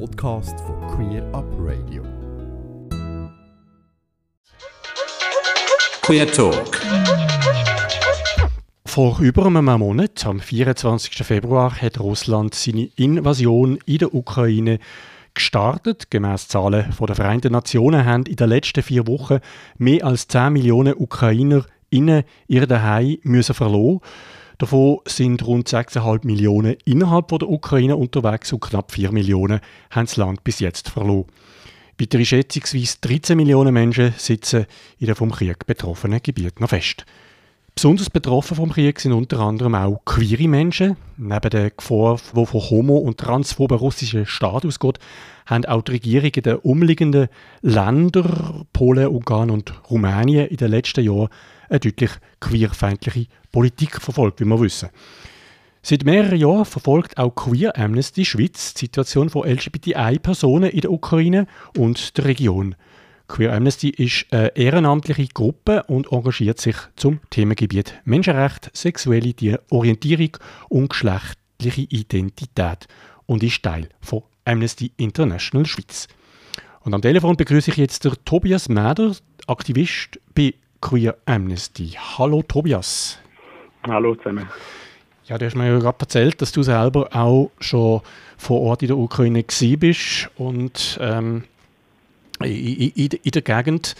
Podcast von Queer Up Radio. Queer Talk. Vor über einem Monat, am 24. Februar, hat Russland seine Invasion in der Ukraine gestartet. Gemäss Zahlen von der Vereinten Nationen haben in den letzten vier Wochen mehr als 10 Millionen Ukrainer innen ihr Daheim müssen verloren. Davon sind rund 6,5 Millionen innerhalb der Ukraine unterwegs und knapp 4 Millionen haben das Land bis jetzt verloren. Weitere schätzungsweise 13 Millionen Menschen sitzen in den vom Krieg betroffenen Gebieten noch fest. Besonders betroffen vom Krieg sind unter anderem auch queere Menschen. Neben der Gefahr, die von homo- und transphoben russischen Staat ausgeht, haben auch die Regierungen der umliegenden Länder, Polen, Ungarn und Rumänien, in den letzten Jahren eine deutlich queerfeindliche Politik verfolgt, wie wir wissen. Seit mehreren Jahren verfolgt auch Queer Amnesty Schweiz die Situation von LGBTI-Personen in der Ukraine und der Region. Queer Amnesty ist eine ehrenamtliche Gruppe und engagiert sich zum Themengebiet Menschenrecht, sexuelle Orientierung und geschlechtliche Identität und ist Teil von Amnesty International Schweiz. Und am Telefon begrüße ich jetzt der Tobias Mäder, Aktivist bei Queer Amnesty. Hallo Tobias. Hallo zusammen. Ja, du hast mir ja gerade erzählt, dass du selber auch schon vor Ort in der Ukraine bist und ähm, in, in, in, der Gegend.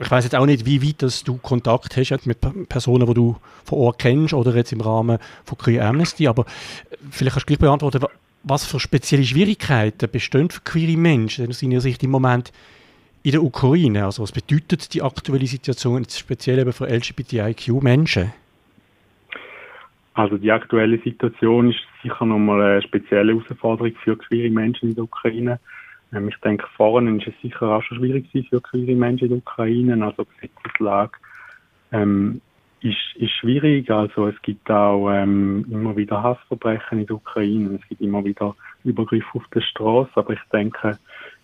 Ich weiß jetzt auch nicht, wie weit dass du Kontakt hast mit Personen, die du vor Ort kennst oder jetzt im Rahmen von Queer Amnesty, aber vielleicht kannst du gleich beantworten, was für spezielle Schwierigkeiten bestehen für queere Menschen aus deiner Sicht im Moment in der Ukraine? Also was bedeutet die aktuelle Situation speziell eben für LGBTIQ-Menschen? Also die aktuelle Situation ist sicher nochmal eine spezielle Herausforderung für queere Menschen in der Ukraine. Ähm, ich denke, vorne ist es sicher auch schon schwierig für queere Menschen in der Ukraine. Also die Gesetzeslage ähm, ist, ist schwierig. Also es gibt auch ähm, immer wieder Hassverbrechen in der Ukraine. Es gibt immer wieder Übergriffe auf der Straße. Aber ich denke,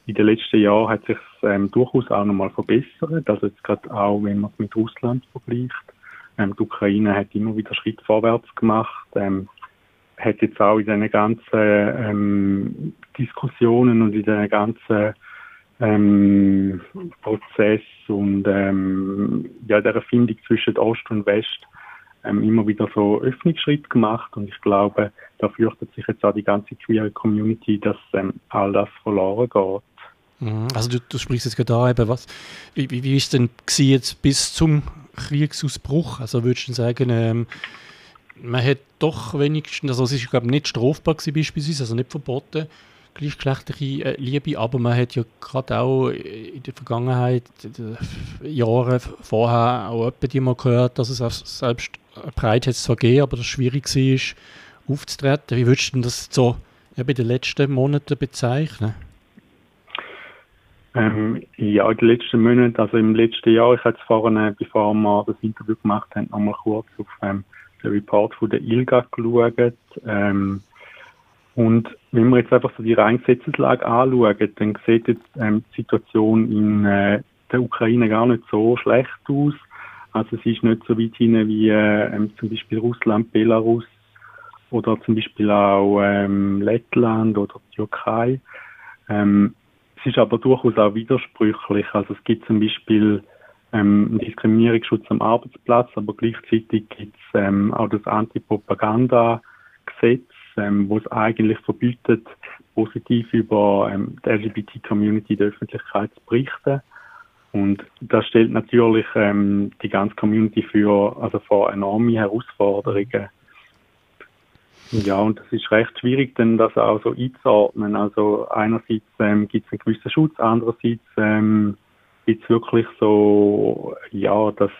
in den letzten Jahren hat sich ähm, durchaus auch nochmal verbessert. Also jetzt gerade auch, wenn man es mit Russland vergleicht. Ähm, die Ukraine hat immer wieder Schritt vorwärts gemacht. Ähm, hat jetzt auch in den ganzen ähm, Diskussionen und in den ganzen ähm, Prozess und ähm, ja, der Erfindung zwischen Ost und West ähm, immer wieder so Öffnungsschritt gemacht und ich glaube, da fürchtet sich jetzt auch die ganze queer Community, dass ähm, all das verloren geht. Mhm. Also du, du sprichst jetzt gerade da eben, was, wie, wie ist denn jetzt bis zum Kriegsausbruch? Also würdest du sagen, ähm, man hat doch wenigstens, also es ist glaube ich nicht strafbar gewesen beispielsweise, also nicht verboten, gleichgeschlechtliche äh, Liebe, aber man hat ja gerade auch in der Vergangenheit, den Jahren vorher auch die mal gehört, dass es selbst breit hat zwar gegeben, aber das schwierig war, aufzutreten. Wie würdest du das so ja, bei den letzten Monaten bezeichnen? Ähm, ja, den letzten Monaten, also im letzten Jahr, ich hatte es vorhin, bevor wir das Interview gemacht haben, nochmal kurz auf ähm, den Report von der ILGA geschaut. Ähm, und wenn wir jetzt einfach so die reine anschauen, dann sieht jetzt ähm, die Situation in äh, der Ukraine gar nicht so schlecht aus. Also es ist nicht so weit hin wie äh, zum Beispiel Russland, Belarus oder zum Beispiel auch ähm, Lettland oder die Türkei. Ähm, es ist aber durchaus auch widersprüchlich. Also es gibt zum Beispiel ähm, Diskriminierungsschutz am Arbeitsplatz, aber gleichzeitig gibt es ähm, auch das Anti-Propaganda-Gesetz, ähm, wo es eigentlich verbietet, positiv über ähm, die LGBT-Community der Öffentlichkeit zu berichten. Und das stellt natürlich ähm, die ganze Community für, also vor enorme Herausforderungen. Ja, und das ist recht schwierig, denn das auch so einzuordnen. Also einerseits ähm, gibt es einen gewissen Schutz, andererseits ähm, gibt es wirklich so, ja, das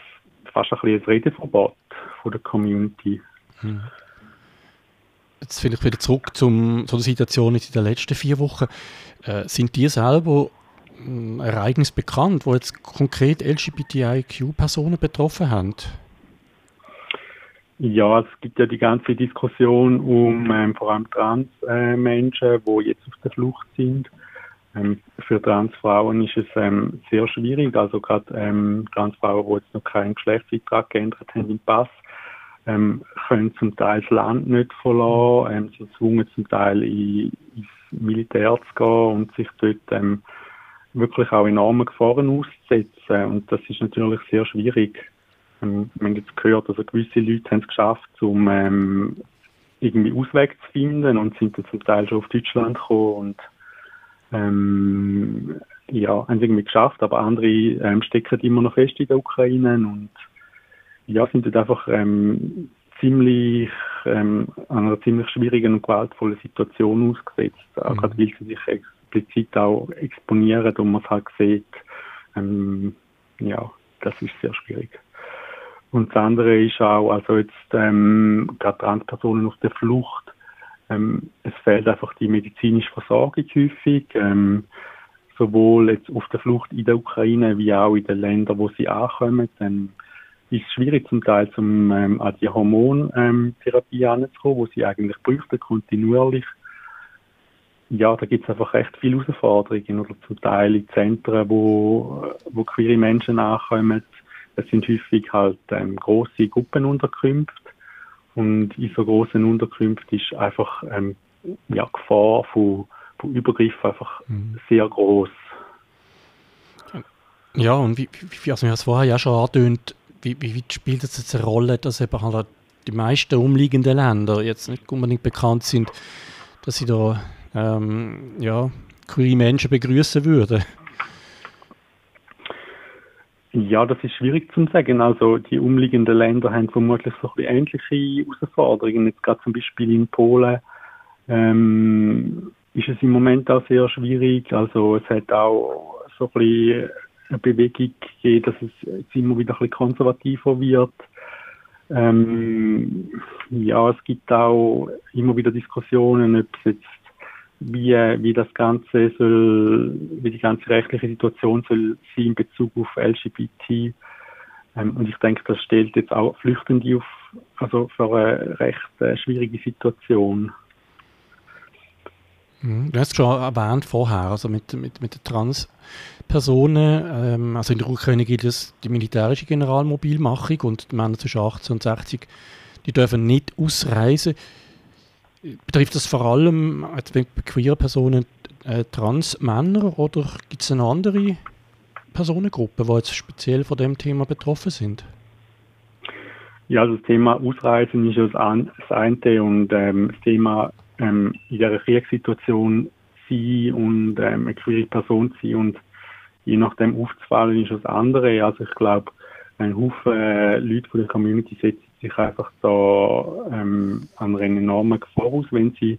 fast ein bisschen ein Redeverbot von der Community. Hm. Jetzt vielleicht wieder zurück zum, zu der Situation in den letzten vier Wochen. Äh, sind die selber ein Ereignis bekannt, wo jetzt konkret LGBTIQ-Personen betroffen haben? Ja, es gibt ja die ganze Diskussion um ähm, vor allem Trans-Menschen, äh, die jetzt auf der Flucht sind. Ähm, für Transfrauen ist es ähm, sehr schwierig, also gerade ähm, Transfrauen, die jetzt noch keinen Geschlechtseintrag geändert haben im Pass, ähm, können zum Teil das Land nicht verlassen, ähm, sind gezwungen zum Teil in, ins Militär zu gehen und sich dort ähm, wirklich auch enorme Gefahren auszusetzen. Und das ist natürlich sehr schwierig. Ähm, wir haben jetzt gehört, also gewisse Leute haben es geschafft, um ähm, irgendwie Ausweg zu finden und sind dann zum Teil schon auf Deutschland gekommen und ähm, ja, haben es irgendwie geschafft, aber andere ähm, stecken immer noch fest in der Ukraine und ja, sind dort einfach ähm, ziemlich ähm, einer ziemlich schwierigen und gewaltvollen Situation ausgesetzt, mhm. gerade weil sie sich explizit auch exponieren und man es halt sieht, ähm, ja, das ist sehr schwierig. Und das andere ist auch, also jetzt ähm, gerade Transpersonen auf der Flucht, ähm, es fehlt einfach die medizinische Versorgung häufig, ähm, sowohl jetzt auf der Flucht in der Ukraine wie auch in den Ländern, wo sie ankommen. Dann ist es schwierig zum Teil zum, ähm, an die Hormontherapie ähm, anzukommen, wo sie eigentlich bräuchten, kontinuierlich. Ja, da gibt es einfach recht viele Herausforderungen oder zum Teil in Zentren, wo, wo queere Menschen ankommen, das sind häufig halt ähm, große Gruppenunterkünfte und in so großen Unterkünften ist einfach ähm, ja, Gefahr von, von Übergriffen einfach mhm. sehr groß. Ja, und wie, wie also habe es vorher ja schon angetönt, wie, wie, wie spielt es jetzt eine Rolle, dass eben halt die meisten umliegenden Länder jetzt nicht unbedingt bekannt sind, dass sie da ähm, ja, queere Menschen begrüßen würden? Ja, das ist schwierig zu sagen. Also die umliegenden Länder haben vermutlich so ähnliche Herausforderungen. Jetzt gerade zum Beispiel in Polen ähm, ist es im Moment auch sehr schwierig. Also es hat auch so ein bisschen eine Bewegung gegeben, dass es jetzt immer wieder ein bisschen konservativer wird. Ähm, ja, es gibt auch immer wieder Diskussionen, ob es jetzt wie, wie das Ganze soll, wie die ganze rechtliche Situation soll sein in Bezug auf LGBT. Ähm, und ich denke, das stellt jetzt auch Flüchtende auf, also für eine recht äh, schwierige Situation. Mhm. Du hast es schon erwähnt vorher, also mit, mit, mit den Transpersonen, ähm, also in der Ukraine gibt es die militärische Generalmobilmachung und die Männer zwischen 18 und 60, die dürfen nicht ausreisen. Betrifft das vor allem jetzt bei queer Personen äh, Trans-Männer oder gibt es eine andere Personengruppe, die jetzt speziell von dem Thema betroffen sind? Ja, also das Thema Ausreisen ist das eine und ähm, das Thema ähm, in dieser Kriegssituation sein und ähm, eine queere Person sein und je nachdem aufzufallen ist das andere. Also ich glaube, ein Haufen äh, Leute von der Community setzen sich einfach da ähm, an einer enormen Gefahr aus, wenn sie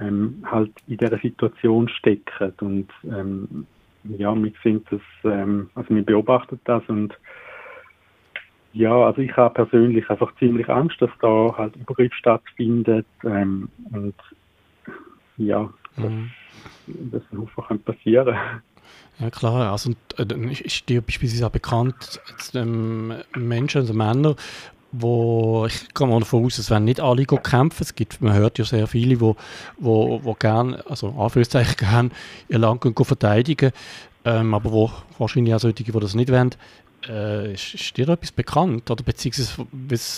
ähm, halt in dieser Situation stecken. Und ähm, ja, wir sind das, ähm, also wir beobachten das und ja, also ich habe persönlich einfach ziemlich Angst, dass da halt Übergriff stattfindet ähm, und ja, mhm. das, das einfach passieren ja klar, also äh, ist dir beispielsweise auch bekannt, ähm, Menschen, also Männer, wo ich gehe mal davon aus, es werden nicht alle kämpfen. Es gibt, man hört ja sehr viele, wo, wo, wo gern, also Anführungszeichen gern ihr Land gehen, verteidigen, ähm, aber wo wahrscheinlich auch solche, die das nicht wollen. Äh, ist, ist, dir etwas bekannt? Oder beziehungsweise,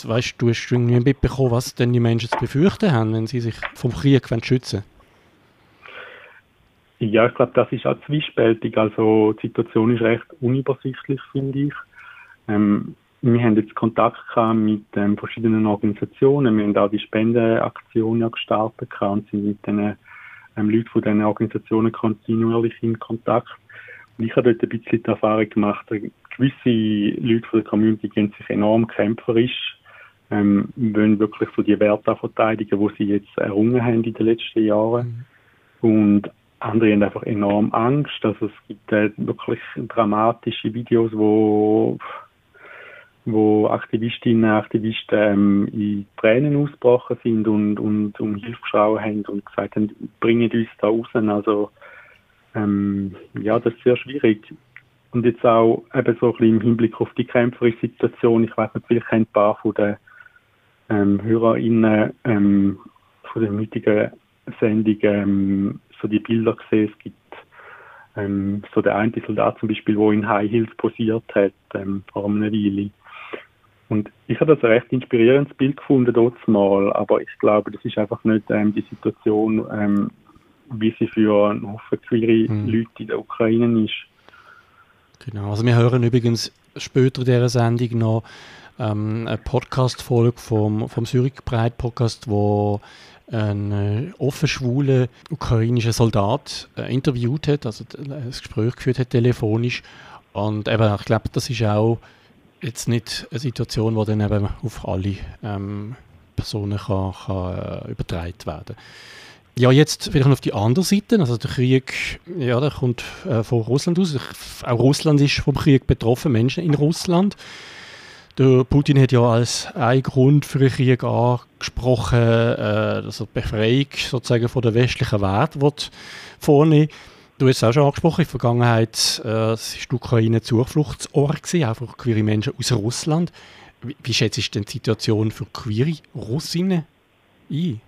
weißt du, hast du irgendwie mitbekommen, was denn die Menschen zu befürchten haben, wenn sie sich vom Krieg schützen wollen? Ja, ich glaube, das ist auch zwiespältig. Also die Situation ist recht unübersichtlich, finde ich. Ähm, wir haben jetzt Kontakt gehabt mit ähm, verschiedenen Organisationen. Wir haben auch die Spendenaktion ja gestartet und sind mit den ähm, Leuten von diesen Organisationen kontinuierlich in Kontakt. Und ich habe dort ein bisschen die Erfahrung gemacht, gewisse Leute von der Community gehen sich enorm kämpferisch, ähm, wollen wirklich so die Werte verteidigen, die sie jetzt errungen haben in den letzten Jahren. Mhm. Und andere haben einfach enorm Angst. Also es gibt äh, wirklich dramatische Videos, wo wo Aktivistinnen und Aktivisten ähm, in Tränen ausgebrochen sind und, und um Hilfe geschrien haben und gesagt haben, bringen uns da raus. Also ähm, ja, das ist sehr schwierig. Und jetzt auch eben so ein bisschen im Hinblick auf die kämpferische Situation. Ich weiß nicht, vielleicht haben ein paar von den ähm, HörerInnen ähm, von der heutigen Sendung ähm, so die Bilder gesehen. Es gibt ähm, so der eine Soldat zum Beispiel, wo in High Heels posiert hat ähm, vor einer Weile. Und ich habe das ein recht inspirierendes Bild gefunden dort mal, aber ich glaube, das ist einfach nicht ähm, die Situation, ähm, wie sie für einen Haufen queere mhm. Leute in der Ukraine ist. Genau, also wir hören übrigens später in dieser Sendung noch ähm, eine Podcast-Folge vom, vom Zürich Breit Podcast, wo ein äh, offen schwuler ukrainischer Soldat äh, interviewt hat, also ein Gespräch geführt hat telefonisch. Und eben, ich glaube, das ist auch jetzt nicht eine Situation, die dann eben auf alle ähm, Personen kann, kann, äh, übertragen werden ja, jetzt vielleicht noch auf die andere Seite. Also der Krieg, ja, der kommt äh, von Russland aus. Auch Russland ist vom Krieg betroffen, Menschen in Russland. Der Putin hat ja als ein Grund für den Krieg angesprochen, äh, dass er die Befreiung sozusagen von der westlichen Welt vornehmen Du hast es auch schon angesprochen, in der Vergangenheit äh, es ist die Ukraine Zufluchtsort auch für queere Menschen aus Russland. Wie, wie schätzt du denn die Situation für queere Russinnen ein?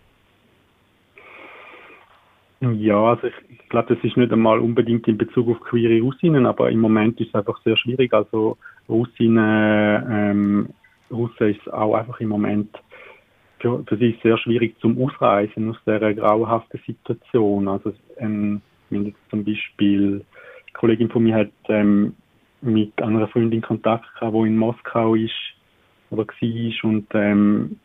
Ja, also ich, ich glaube, das ist nicht einmal unbedingt in Bezug auf queere Russinnen, aber im Moment ist es einfach sehr schwierig. Also Russinnen, ähm, Russen ist auch einfach im Moment für, für sie sehr schwierig zum Ausreisen aus dieser grauenhaften Situation. Also ähm, wenn jetzt zum Beispiel eine Kollegin von mir hat ähm, mit einer Freundin Kontakt gehabt, die in Moskau ist oder war und ähm,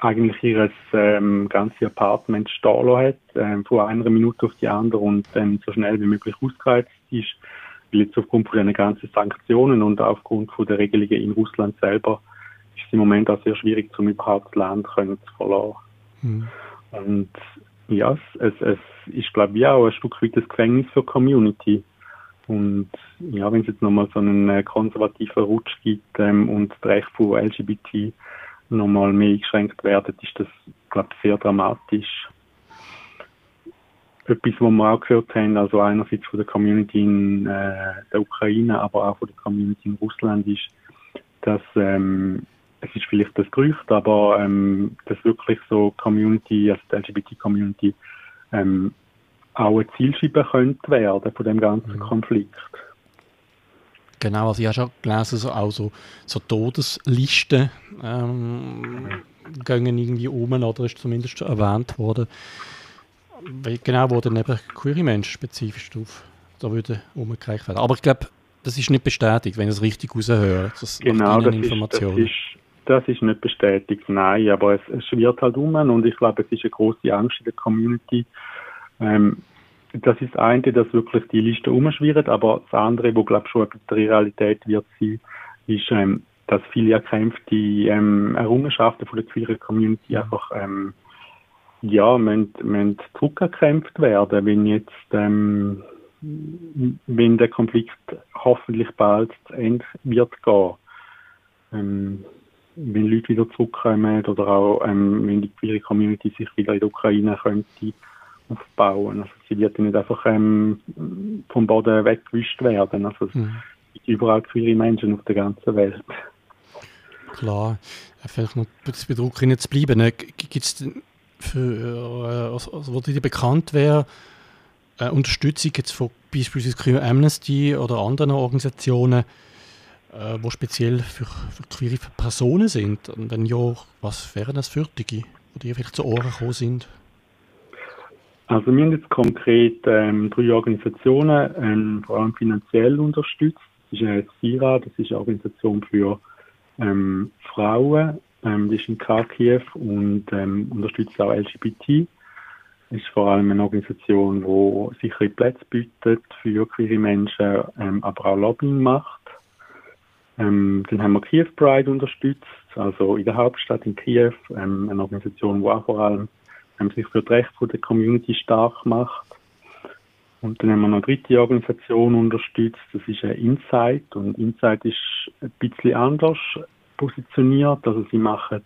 eigentlich ihr ähm, ganzes Apartment stehen hat, ähm, von einer Minute auf die andere und ähm, so schnell wie möglich ausgereizt ist, weil jetzt aufgrund von den ganzen Sanktionen und aufgrund von der Regelungen in Russland selber ist es im Moment auch sehr schwierig, um überhaupt das Land können zu verlassen. Mhm. Und ja, es, es, es ist, glaube ich, auch ein Stück weit das Gefängnis für Community. Und ja, wenn es jetzt nochmal so einen äh, konservativen Rutsch gibt ähm, und das Recht von LGBT nochmal mehr eingeschränkt werden, ist das, glaube ich, sehr dramatisch. Etwas, was wir auch gehört haben, also einerseits von der Community in äh, der Ukraine, aber auch von der Community in Russland, ist, dass ähm, es ist vielleicht das Gerücht, aber ähm, dass wirklich so Community, also die LGBT-Community, ähm, auch ein Zielscheibe könnte werden von dem ganzen mhm. Konflikt. Genau, also ich habe schon gelesen, so, auch so, so Todeslisten ähm, gehen irgendwie um, oder ist zumindest erwähnt worden. Genau, wo dann eben queere Menschen spezifisch drauf da würde umgereicht werden. Aber ich glaube, das ist nicht bestätigt, wenn ich es richtig raushöre. Das genau, das ist, das, ist, das ist nicht bestätigt, nein, aber es, es schwirrt halt um und ich glaube, es ist eine große Angst in der Community. Ähm, das ist das eine, dass wirklich die Liste umschwirrt, aber das andere, wo glaube ich schon eine Realität wird sein, ist, ähm, dass viele erkämpfte ähm, Errungenschaften von der queeren Community einfach ähm, ja, müssen, müssen zurückerkämpft werden, wenn jetzt ähm, wenn der Konflikt hoffentlich bald zu Ende wird gehen. Ähm, wenn Leute wieder zurückkommen oder auch ähm, wenn die queere Community sich wieder in der Ukraine könnte aufbauen. Also sie wird nicht einfach ähm, vom Boden weggewischt werden. Also es mhm. gibt überall queere Menschen auf der ganzen Welt. Klar. Vielleicht noch bei der Ukraine zu bleiben. Ne? Gibt es für, also, also, wo dir bekannt wäre, äh, Unterstützung jetzt von beispielsweise Amnesty oder anderen Organisationen, äh, wo speziell für, für queere Personen sind? Und dann ja, was wären das für die, die dir vielleicht zu Ohren gekommen sind? Also wir haben jetzt konkret ähm, drei Organisationen ähm, vor allem finanziell unterstützt. Das ist eine SIRA, das ist eine Organisation für ähm, Frauen, ähm, die ist in Kharkiv und ähm, unterstützt auch LGBT. Das ist vor allem eine Organisation, die sichere Plätze bietet für queere Menschen, ähm, aber auch Lobbying macht. Ähm, dann haben wir Kiew Pride unterstützt, also in der Hauptstadt in Kiew, ähm, eine Organisation, die auch vor allem ähm, sich für die Rechte der Community stark macht. Und dann haben wir noch eine dritte Organisation unterstützt, das ist ein Insight. Und Insight ist ein bisschen anders positioniert. Also sie machen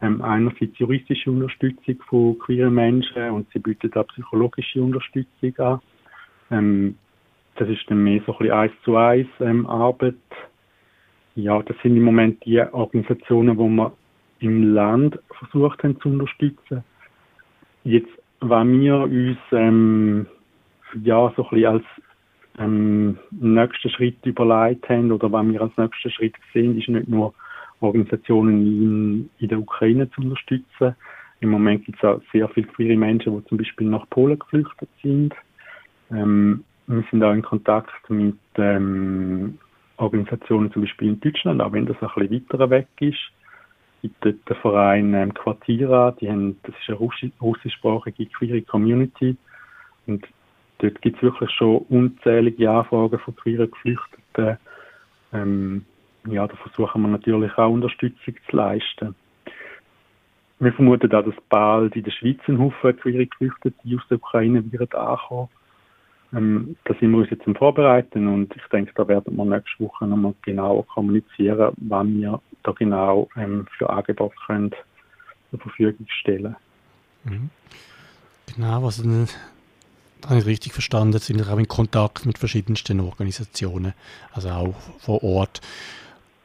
ähm, einerseits juristische Unterstützung von queeren Menschen und sie bieten auch psychologische Unterstützung an. Ähm, das ist dann mehr so ein bisschen eins zu eins ähm, Arbeit. Ja, das sind im Moment die Organisationen, die wir im Land versucht haben zu unterstützen. Jetzt, wenn wir uns ähm, ja, so ein bisschen als ähm, nächsten Schritt überlegt haben oder wenn wir als nächsten Schritt sehen, ist nicht nur Organisationen in, in der Ukraine zu unterstützen. Im Moment gibt es auch sehr viele queere Menschen, die zum Beispiel nach Polen geflüchtet sind. Ähm, wir sind auch in Kontakt mit ähm, Organisationen zum Beispiel in Deutschland, auch wenn das ein bisschen weiter weg ist. Es gibt dort den Verein ähm, Quartira, die haben, das ist eine Russi russischsprachige queere Community und dort gibt es wirklich schon unzählige Anfragen von queeren Geflüchteten. Ähm, ja, da versuchen wir natürlich auch Unterstützung zu leisten. Wir vermuten auch, dass bald in der Schweiz ein Haufen queere Geflüchtete aus der Ukraine wird ankommen. Ähm, da sind wir uns jetzt am Vorbereiten und ich denke, da werden wir nächste Woche nochmal genauer kommunizieren, wann wir da genau ähm, für Angebote können zur Verfügung stellen. Mhm. Genau, was da habe ich richtig verstanden, sind wir auch in Kontakt mit verschiedensten Organisationen, also auch vor Ort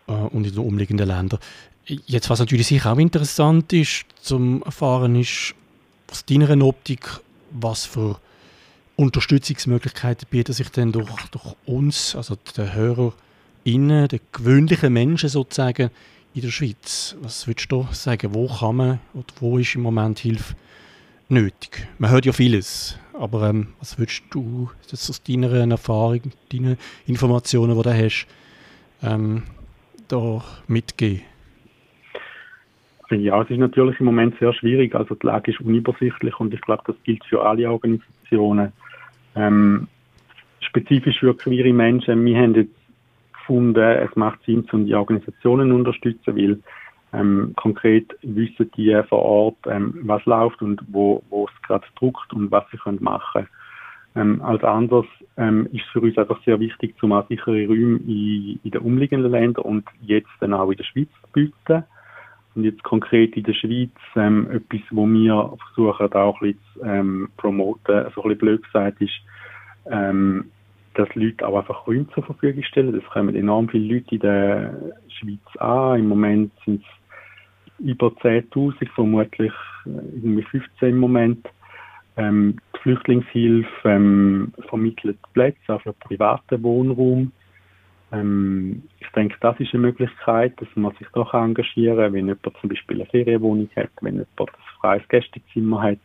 äh, und in den umliegenden Ländern. Jetzt, was natürlich sicher auch interessant ist zum Erfahren, ist aus deiner Optik, was für Unterstützungsmöglichkeiten bieten sich denn durch, durch uns, also den HörerInnen, den gewöhnlichen Menschen sozusagen in der Schweiz? Was würdest du sagen, wo kann man oder wo ist im Moment Hilfe nötig? Man hört ja vieles, aber ähm, was würdest du das aus deiner Erfahrung, deinen Informationen, die du hast, ähm, da mitgeben? Ja, es ist natürlich im Moment sehr schwierig. Also die Lage ist unübersichtlich und ich glaube, das gilt für alle Organisationen. Ähm, spezifisch für queere Menschen, wir haben jetzt gefunden, es macht Sinn, um die Organisationen zu unterstützen, weil ähm, konkret wissen die vor Ort, ähm, was läuft und wo, wo es gerade druckt und was sie können machen ähm, Als anderes ähm, ist für uns einfach sehr wichtig, zum sichere Räume in, in den umliegenden Ländern und jetzt dann auch in der Schweiz zu bieten. Und jetzt konkret in der Schweiz ähm, etwas, wo wir versuchen auch ein bisschen zu ähm, promoten, so ein bisschen blöd gesagt ist, ähm, dass Leute auch einfach Räume zur Verfügung stellen. Das kommen enorm viele Leute in der Schweiz an. Im Moment sind es über 10.000, vermutlich äh, irgendwie 15 im Moment. Ähm, die Flüchtlingshilfe ähm, vermittelt Plätze, auch für privaten Wohnraum. Ähm, ich denke, das ist eine Möglichkeit, dass man sich doch engagieren kann, wenn jemand zum Beispiel eine Ferienwohnung hat, wenn jemand ein freies Gästezimmer hat,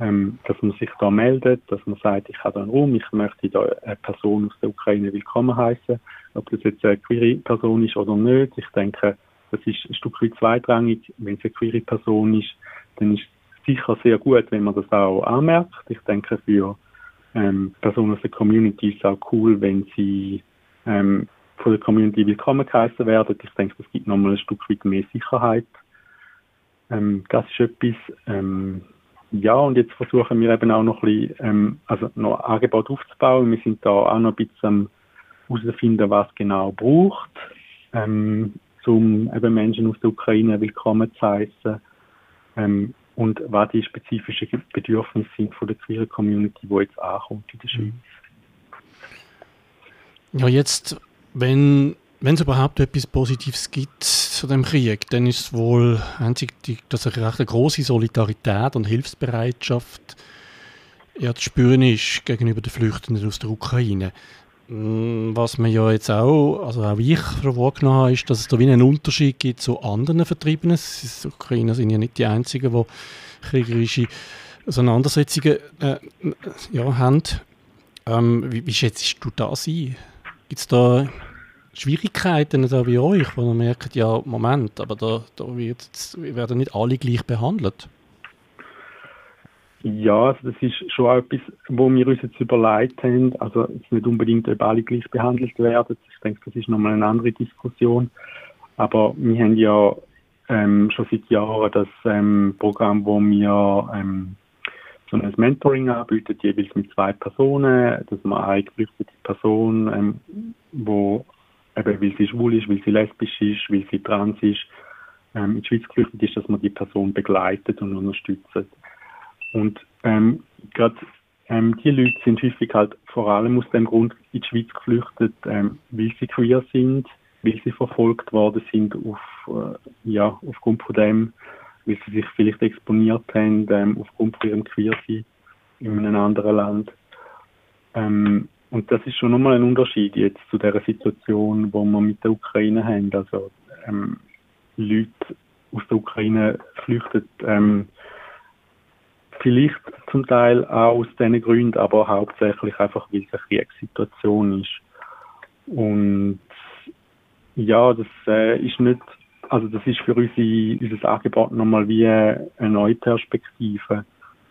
ähm, dass man sich da meldet, dass man sagt, ich habe da einen Raum, ich möchte da eine Person aus der Ukraine willkommen heißen, ob das jetzt eine queere Person ist oder nicht. Ich denke, das ist ein Stück weit zweitrangig. Wenn es eine queere Person ist, dann ist es sicher sehr gut, wenn man das auch anmerkt. Ich denke, für ähm, Personen aus der Community ist es auch cool, wenn sie ähm, von der Community willkommen geheißen werden. Ich denke, das gibt nochmal ein Stück weit mehr Sicherheit. Ähm, das ist etwas. Ähm, ja, und jetzt versuchen wir eben auch noch ein bisschen, ähm, also noch Angebot aufzubauen. Wir sind da auch noch ein bisschen herauszufinden, was genau braucht, ähm, um eben Menschen aus der Ukraine willkommen zu heißen. Ähm, und was die spezifischen Bedürfnisse sind von der queeren Community, die jetzt ankommt in der Schweiz. Ja, jetzt, wenn es überhaupt etwas Positives gibt zu dem Krieg, dann ist es wohl einzig, dass eine recht große Solidarität und Hilfsbereitschaft ja, zu spüren ist gegenüber den Flüchtenden aus der Ukraine. Mm, was man ja jetzt auch, also auch ich wahrgenommen habe, ist, dass es da wie einen Unterschied gibt zu anderen Vertriebenen. Die Ukrainer sind ja nicht die einzigen, die kriegerische Auseinandersetzungen äh, ja, haben. Ähm, wie, wie schätzt du das ein? Gibt es da Schwierigkeiten da bei euch, wo ihr merkt, ja, Moment, aber da, da wird, werden nicht alle gleich behandelt? Ja, also das ist schon etwas, wo wir uns jetzt überlegt haben. Also jetzt nicht unbedingt, ob alle gleich behandelt werden. Ich denke, das ist nochmal eine andere Diskussion. Aber wir haben ja ähm, schon seit Jahren das ähm, Programm, wo wir ähm, so ein Mentoring anbieten, jeweils mit zwei Personen, dass man eine geflüchtete Person, ähm, wo eben weil sie schwul ist, weil sie lesbisch ist, weil sie trans ist, ähm, in die Schweiz geflüchtet ist, dass man die Person begleitet und unterstützt. Und ähm, gerade ähm, die Leute sind häufig halt vor allem aus dem Grund in die Schweiz geflüchtet, ähm, weil sie queer sind, weil sie verfolgt worden sind auf, äh, ja, aufgrund von dem, weil sie sich vielleicht exponiert haben ähm, aufgrund von ihrem Queersein in einem anderen Land. Ähm, und das ist schon nochmal ein Unterschied jetzt zu der Situation, wo wir mit der Ukraine haben. Also ähm, Leute aus der Ukraine flüchten ähm, vielleicht zum Teil auch aus diesen Gründen, aber hauptsächlich einfach, weil es eine Kriegssituation ist. Und ja, das äh, ist nicht, also das ist für unsere, unser Angebot nochmal wie eine neue Perspektive.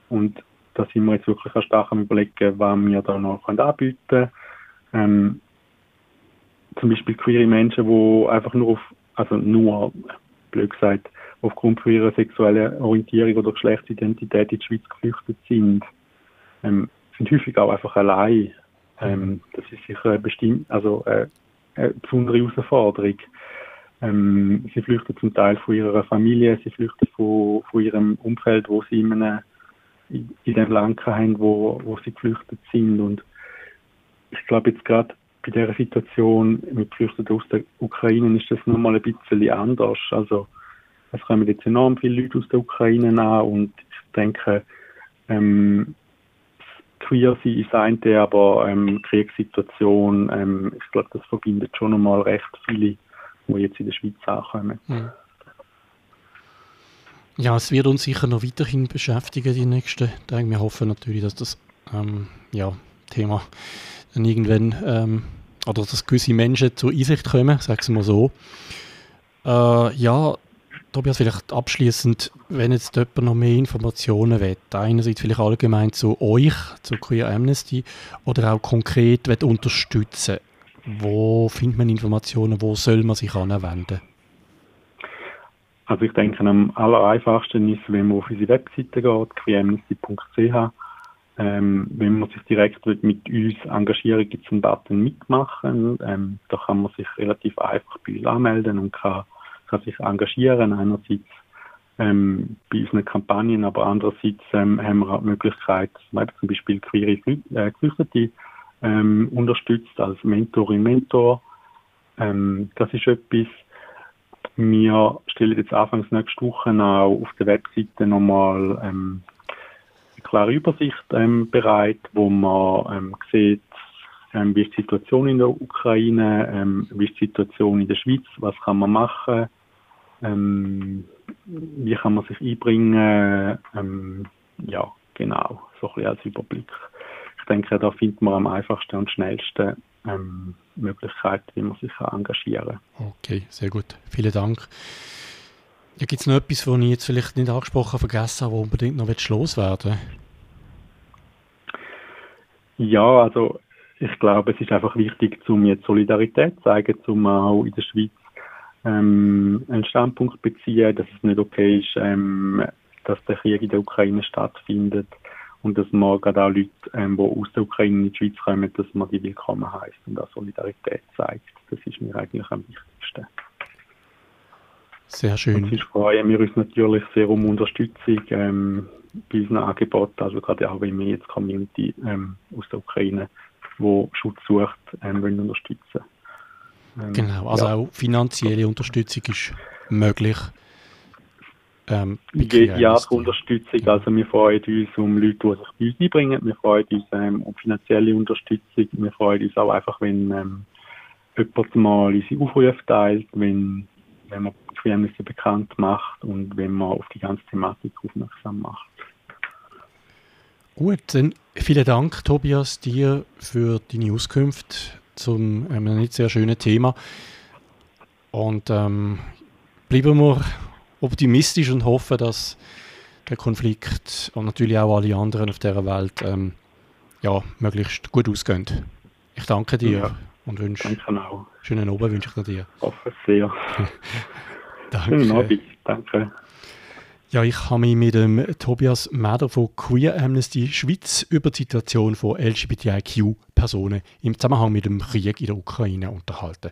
Und da sind wir jetzt wirklich stark am überlegen, was wir da noch anbieten können. Ähm, zum Beispiel queere Menschen, die einfach nur auf, also nur, blöd gesagt, aufgrund ihrer sexuellen Orientierung oder Geschlechtsidentität in die Schweiz geflüchtet sind, ähm, sind häufig auch einfach allein. Ähm, das ist sicher bestimmt, also eine, eine besondere Herausforderung. Ähm, sie flüchten zum Teil von ihrer Familie, sie flüchten von, von ihrem Umfeld, wo sie in, einem, in, dem Land haben, wo, wo sie geflüchtet sind. Und ich glaube jetzt gerade bei dieser Situation mit Geflüchteten aus der Ukraine ist das nochmal ein bisschen anders. Also es kommen jetzt enorm viele Leute aus der Ukraine an und ich denke, ähm, queer sein ist eine, aber ähm, Kriegssituation, ähm, ich glaube, das verbindet schon nochmal recht viele, die jetzt in der Schweiz ankommen. Mhm. Ja, es wird uns sicher noch weiterhin beschäftigen die nächsten Tage. Wir hoffen natürlich, dass das ähm, ja, Thema dann irgendwann ähm, oder dass gewisse Menschen zur Einsicht kommen, sagen wir mal so. Äh, ja, Tobias, vielleicht abschließend, wenn jetzt jemand noch mehr Informationen will, einerseits vielleicht allgemein zu euch, zu Queer Amnesty, oder auch konkret unterstützen, wo findet man Informationen, wo soll man sich anwenden? Also ich denke, am aller einfachsten ist, wenn man auf unsere Webseite geht, queeramnesty.ch, ähm, wenn man sich direkt mit uns engagieren, gibt es einen Button mitmachen. Ähm, da kann man sich relativ einfach bei uns anmelden und kann kann sich engagieren. Einerseits ähm, bei unseren Kampagnen, aber andererseits ähm, haben wir auch die Möglichkeit, zum Beispiel queere äh, Geflüchtete ähm, unterstützt als Mentorin, Mentor. Ähm, das ist etwas, wir stellen jetzt anfangs nächste Woche auch auf der Webseite nochmal ähm, eine klare Übersicht ähm, bereit, wo man ähm, sieht, ähm, wie ist die Situation in der Ukraine, ähm, wie ist die Situation in der Schweiz, was kann man machen, ähm, wie kann man sich einbringen, ähm, ja, genau, so ein bisschen als Überblick. Ich denke, da findet man am einfachsten und schnellsten ähm, Möglichkeiten, wie man sich engagieren kann. Okay, sehr gut. Vielen Dank. Ja, Gibt es noch etwas, was ich jetzt vielleicht nicht angesprochen vergessen habe, wo unbedingt noch loswerden Ja, also ich glaube, es ist einfach wichtig, um jetzt Solidarität zu zeigen, um auch in der Schweiz ähm, einen Standpunkt beziehen, dass es nicht okay ist, ähm, dass der Krieg in der Ukraine stattfindet und dass man gerade auch Leute, ähm, die aus der Ukraine in die Schweiz kommen, dass man die willkommen heißt und auch Solidarität zeigt. Das ist mir eigentlich am wichtigsten. Sehr schön. Und sonst freuen wir uns natürlich sehr um Unterstützung ähm, bei unseren Angeboten, also gerade auch wenn wir jetzt Community ähm, aus der Ukraine wo Schutz sucht, ähm, wollen unterstützen. Ähm, genau, also ja. auch finanzielle Unterstützung ist möglich. Ähm, Jede Art Unterstützung, also wir freuen uns um Leute, die sich bei uns einbringen, wir freuen uns ähm, um finanzielle Unterstützung, wir freuen uns auch einfach, wenn ähm, jemand mal unsere Aufrufe teilt, wenn, wenn man Queerness bekannt macht und wenn man auf die ganze Thematik aufmerksam macht. Gut, dann vielen Dank, Tobias, dir für deine Auskunft zum einem nicht sehr schönen Thema. Und ähm, bleiben wir optimistisch und hoffen, dass der Konflikt und natürlich auch alle anderen auf dieser Welt ähm, ja, möglichst gut ausgehen. Ich danke dir ja, und wünsche schönen Abend wünsche ich dir. Hoffe sehr. danke. Schönen Abend, danke. Ja, ich habe mich mit dem Tobias Meder von Queer Amnesty Schweiz über die Situation von LGBTIQ-Personen im Zusammenhang mit dem Krieg in der Ukraine unterhalten.